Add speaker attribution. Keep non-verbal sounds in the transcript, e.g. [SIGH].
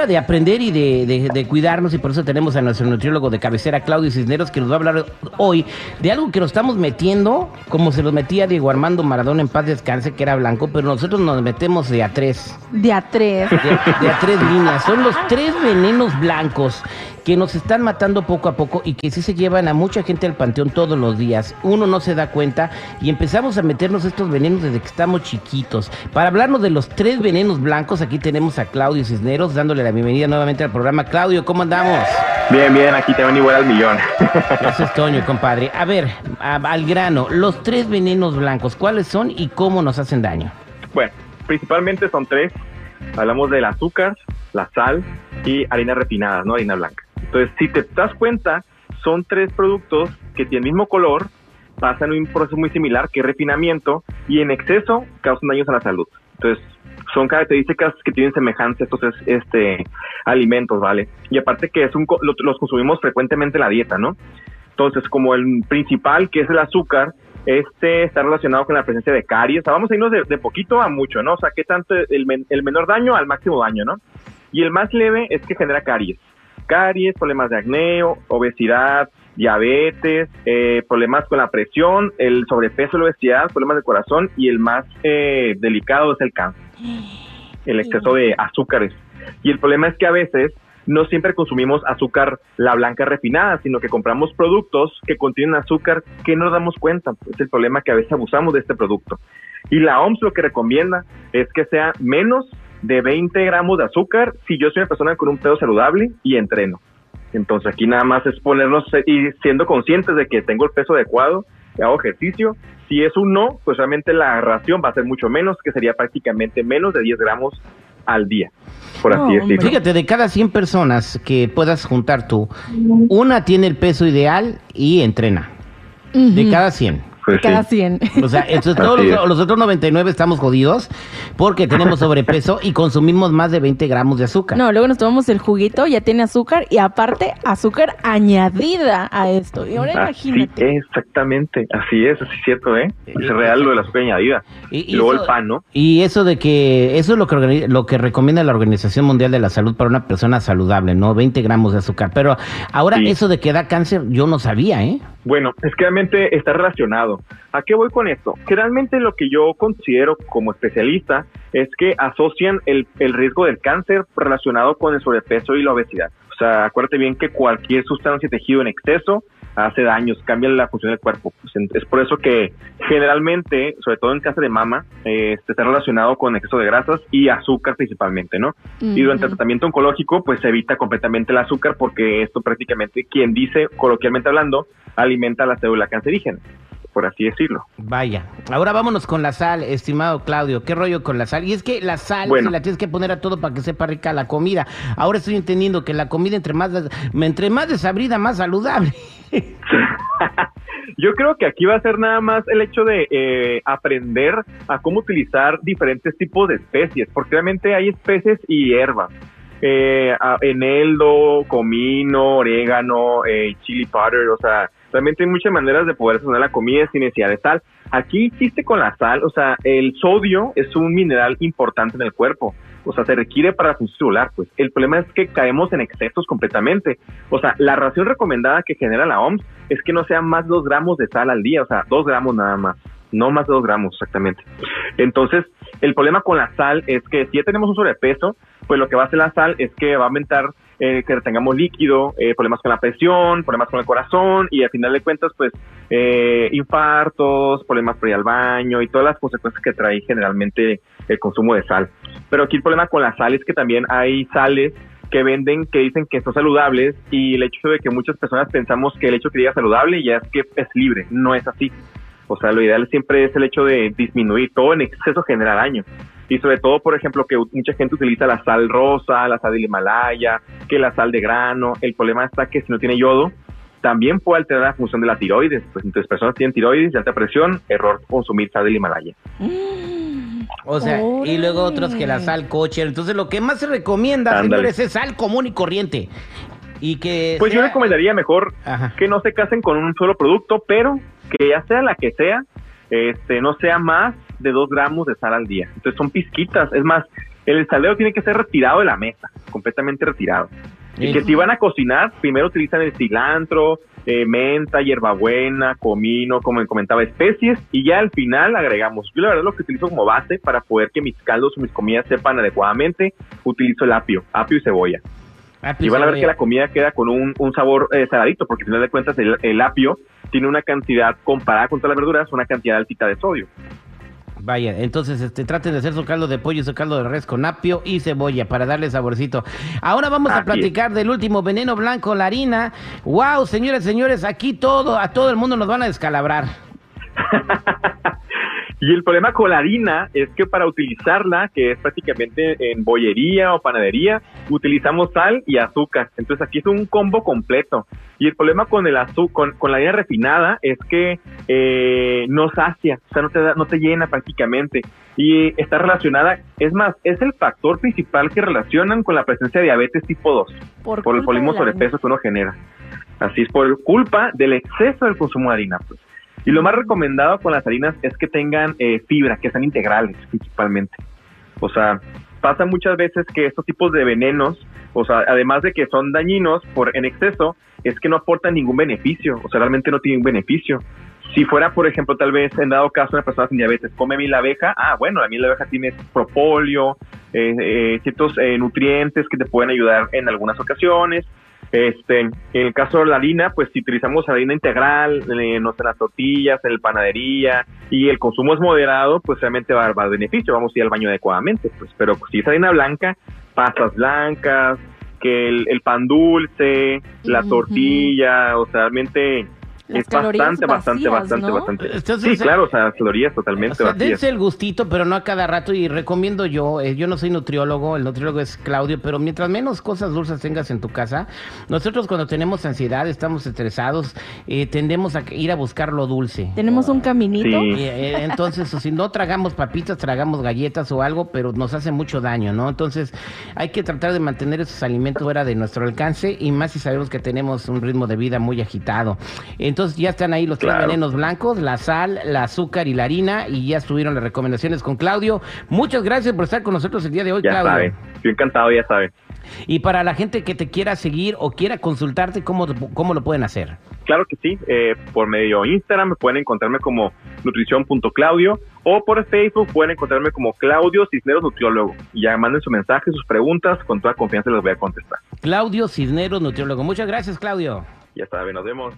Speaker 1: Hora de aprender y de, cuidarnos y por eso tenemos a nuestro nutriólogo de cabecera, Claudio Cisneros, que nos va a hablar hoy de algo que nos estamos metiendo, como se lo metía Diego Armando Maradona en paz descanse, que era blanco, pero nosotros nos metemos de a tres.
Speaker 2: De a tres.
Speaker 1: De, a tres líneas. Son los tres venenos blancos que nos están matando poco a poco y que sí se llevan a mucha gente al panteón todos los días. Uno no se da cuenta y empezamos a meternos estos venenos desde que estamos chiquitos. Para hablarnos de los tres venenos blancos, aquí tenemos a Claudio Cisneros dándole la bienvenida nuevamente al programa. Claudio, ¿cómo andamos?
Speaker 3: Bien, bien, aquí te van igual al millón. [LAUGHS]
Speaker 1: Gracias, Toño, compadre. A ver, al grano, los tres venenos blancos, ¿cuáles son y cómo nos hacen daño?
Speaker 3: Bueno, principalmente son tres. Hablamos del azúcar, la sal y harina refinada, ¿no? Harina blanca. Entonces, si te das cuenta, son tres productos que tienen el mismo color, pasan un proceso muy similar que refinamiento y en exceso causan daños a la salud. Entonces, son características que tienen semejanza a estos este, alimentos, ¿vale? Y aparte que es un, los consumimos frecuentemente en la dieta, ¿no? Entonces, como el principal, que es el azúcar, este está relacionado con la presencia de caries. O sea, vamos a irnos de, poquito a mucho, ¿no? O sea, ¿qué tanto el, el menor daño al máximo daño, ¿no? Y el más leve es que genera caries. Caries, problemas de acneo, obesidad, diabetes, eh, problemas con la presión, el sobrepeso, la obesidad, problemas de corazón y el más eh, delicado es el cáncer, el exceso de azúcares. Y el problema es que a veces no siempre consumimos azúcar la blanca refinada, sino que compramos productos que contienen azúcar que no nos damos cuenta. Es el problema que a veces abusamos de este producto. Y la OMS lo que recomienda es que sea menos de 20 gramos de azúcar si yo soy una persona con un peso saludable y entreno. Entonces aquí nada más es ponernos y siendo conscientes de que tengo el peso adecuado, hago ejercicio. Si es un no, pues realmente la ración va a ser mucho menos, que sería prácticamente menos de 10 gramos al día, por así decirlo.
Speaker 1: Fíjate, de cada 100 personas que puedas juntar tú, una tiene el peso ideal y entrena. De cada 100.
Speaker 2: Pues cada 100.
Speaker 1: O sea, todos los, otros 99 estamos jodidos porque tenemos sobrepeso y consumimos más de 20 gramos de azúcar.
Speaker 2: No, luego nos tomamos el juguito, ya tiene azúcar y aparte azúcar añadida a esto. Y ahora imagínate.
Speaker 3: exactamente, así es, así es cierto, ¿eh? Es real lo de la azúcar añadida. Y, luego el pan, ¿no?
Speaker 1: Y eso de que, eso es lo que, lo que recomienda la Organización Mundial de la Salud para una persona saludable, ¿no? 20 gramos de azúcar. Pero ahora eso de que da cáncer, yo no sabía, ¿eh?
Speaker 3: Bueno, es que realmente está relacionado. ¿A qué voy con esto? Que realmente lo que yo considero como especialista es que asocian el, el riesgo del cáncer relacionado con el sobrepeso y la obesidad. O sea, acuérdate bien que cualquier sustancia y tejido en exceso hace daños, cambia la función del cuerpo. Pues, es por eso que generalmente, sobre todo en cáncer de mama, eh, está relacionado con exceso de grasas y azúcar principalmente, ¿no? Y durante el tratamiento oncológico, pues se evita completamente el azúcar porque esto prácticamente, quien dice, coloquialmente hablando, alimenta la célula cancerígena por así decirlo.
Speaker 1: Vaya, ahora vámonos con la sal, estimado Claudio. ¿Qué rollo con la sal? Y es que la sal se la tienes que poner a todo para que sepa rica la comida. Ahora estoy entendiendo que la comida entre más entre más desabrida, más saludable. [LAUGHS]
Speaker 3: Yo creo que aquí va a ser nada más el hecho de eh, aprender a cómo utilizar diferentes tipos de especies, porque realmente hay especies y hierbas. Eh, eneldo, comino, orégano, eh, chili powder, o sea, realmente hay muchas maneras de poder sazonar la comida sin necesidad de sal. Aquí existe con la sal, o sea, el sodio es un mineral importante en el cuerpo o sea, se requiere para función celular, pues. El problema es que caemos en excesos completamente. O sea, la ración recomendada que genera la OMS es que no sea más de dos gramos de sal al día, o sea, dos gramos nada más, no más de dos gramos exactamente. Entonces, el problema con la sal es que si ya tenemos un sobrepeso, pues lo que va a hacer la sal es que va a aumentar eh, que tengamos líquido, eh, problemas con la presión, problemas con el corazón y al final de cuentas, pues, eh, infartos, problemas por ir al baño y todas las consecuencias que trae generalmente el consumo de sal. Pero aquí el problema con la sal es que también hay sales que venden que dicen que son saludables y el hecho de que muchas personas pensamos que el hecho que diga saludable ya es que es libre, no es así. O sea, lo ideal siempre es el hecho de disminuir todo en exceso genera daño. Y sobre todo, por ejemplo, que mucha gente utiliza la sal rosa, la sal del Himalaya, que la sal de grano. El problema está que si no tiene yodo, también puede alterar la función de la tiroides. Pues entonces personas tienen tiroides y alta presión, error consumir sal del Himalaya.
Speaker 1: O sea, y luego otros que la sal coche. Entonces lo que más se recomienda, señores, es sal común y corriente. Y que
Speaker 3: pues yo recomendaría mejor que no se casen con un solo producto, pero que ya sea la que sea, este, no sea más de dos gramos de sal al día. Entonces son pizquitas. Es más, el salero tiene que ser retirado de la mesa, completamente retirado. Y que si van a cocinar, primero utilizan el cilantro, eh, menta, hierbabuena, comino, como comentaba, especies, y ya al final agregamos. Yo la verdad lo que utilizo como base para poder que mis caldos o mis comidas sepan adecuadamente, utilizo el apio, apio y cebolla. y van a ver que la comida queda con un, sabor eh, saladito, porque al final de cuentas el, el apio tiene una cantidad, comparada con todas las verduras, una cantidad altita de sodio.
Speaker 1: Vaya, entonces este, traten de hacer su caldo de pollo y su caldo de res con apio y cebolla para darle saborcito. Ahora vamos a platicar del último veneno blanco, la harina. Wow, señores, señores, aquí todo, a todo el mundo nos van a descalabrar. [LAUGHS]
Speaker 3: Y el problema con la harina es que para utilizarla, que es prácticamente en bollería o panadería, utilizamos sal y azúcar. Entonces aquí es un combo completo. Y el problema con el azúcar, con, la harina refinada es que eh, no sacia, o sea, no te, no te llena prácticamente. Y está relacionada, es más, es el factor principal que relacionan con la presencia de diabetes tipo 2, por, por el polismo sobrepeso que uno genera. Así es por culpa del exceso del consumo de harina. Pues. Y lo más recomendado con las harinas es que tengan eh, fibra, que sean integrales principalmente. O sea, pasa muchas veces que estos tipos de venenos, o sea, además de que son dañinos por en exceso, es que no aportan ningún beneficio, o sea, realmente no tienen beneficio. Si fuera, por ejemplo, tal vez en dado caso una persona sin diabetes come miel abeja, ah, bueno, la miel abeja tiene propóleo, eh, eh, ciertos nutrientes que te pueden ayudar en algunas ocasiones, este, en el caso de la harina, pues si utilizamos harina integral, eh, no sé, las tortillas, en la panadería, y el consumo es moderado, pues realmente va a dar beneficio, vamos a ir al baño adecuadamente, pues, pero si es harina blanca, pastas blancas, que el, pan dulce, la tortilla, o sea, realmente es bastante, bastante, bastante, bastante. sí, claro, o sea, calorías totalmente o
Speaker 1: sea, el gustito, pero no a cada rato. Y recomiendo yo, eh, yo no soy nutriólogo, el nutriólogo es Claudio, pero mientras menos cosas dulces tengas en tu casa, nosotros cuando tenemos ansiedad, estamos estresados, eh, tendemos a ir a buscar lo dulce.
Speaker 2: Tenemos un caminito.
Speaker 1: Eh, entonces, si no tragamos papitas, tragamos galletas o algo, pero nos hace mucho daño, ¿no? Entonces, hay que tratar de mantener esos alimentos fuera de nuestro alcance y más si sabemos que tenemos un ritmo de vida muy agitado. Entonces, entonces ya están ahí los tres venenos blancos, la sal, la azúcar y la harina, y ya estuvieron las recomendaciones con Claudio. Muchas gracias por estar con nosotros el día de hoy,
Speaker 3: ya
Speaker 1: Claudio.
Speaker 3: Sabe. Estoy encantado, ya sabe.
Speaker 1: Y para la gente que te quiera seguir o quiera consultarte, ¿cómo, cómo lo pueden hacer?
Speaker 3: Claro que sí, eh, por medio de Instagram pueden encontrarme como nutrición.claudio o por Facebook pueden encontrarme como Claudio Cisneros Nutriólogo. Y ya manden su mensaje, sus preguntas, con toda confianza les voy a contestar.
Speaker 1: Claudio Cisneros Nutriólogo. Muchas gracias, Claudio.
Speaker 3: Ya saben, nos vemos.